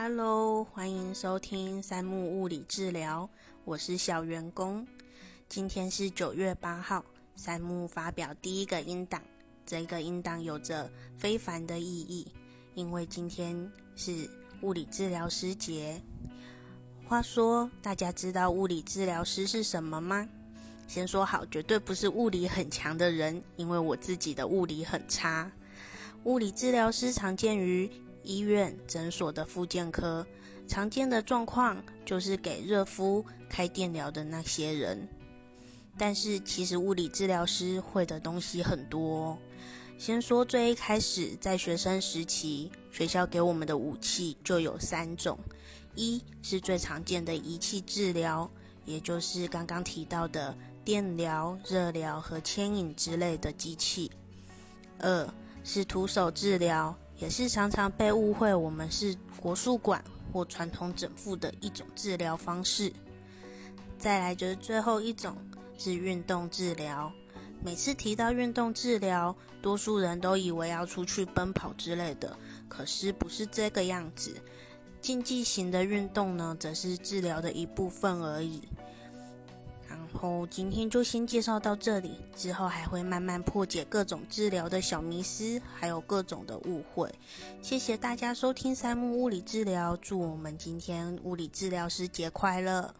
Hello，欢迎收听三木物理治疗，我是小员工。今天是九月八号，三木发表第一个音档。这个音档有着非凡的意义，因为今天是物理治疗师节。话说，大家知道物理治疗师是什么吗？先说好，绝对不是物理很强的人，因为我自己的物理很差。物理治疗师常见于。医院、诊所的复健科常见的状况就是给热敷、开电疗的那些人。但是其实物理治疗师会的东西很多。先说最一开始，在学生时期，学校给我们的武器就有三种：一是最常见的仪器治疗，也就是刚刚提到的电疗、热疗和牵引之类的机器；二是徒手治疗。也是常常被误会，我们是国术馆或传统整复的一种治疗方式。再来就是最后一种是运动治疗。每次提到运动治疗，多数人都以为要出去奔跑之类的，可是不是这个样子。竞技型的运动呢，则是治疗的一部分而已。哦今天就先介绍到这里，之后还会慢慢破解各种治疗的小迷思，还有各种的误会。谢谢大家收听三木物理治疗，祝我们今天物理治疗师节快乐！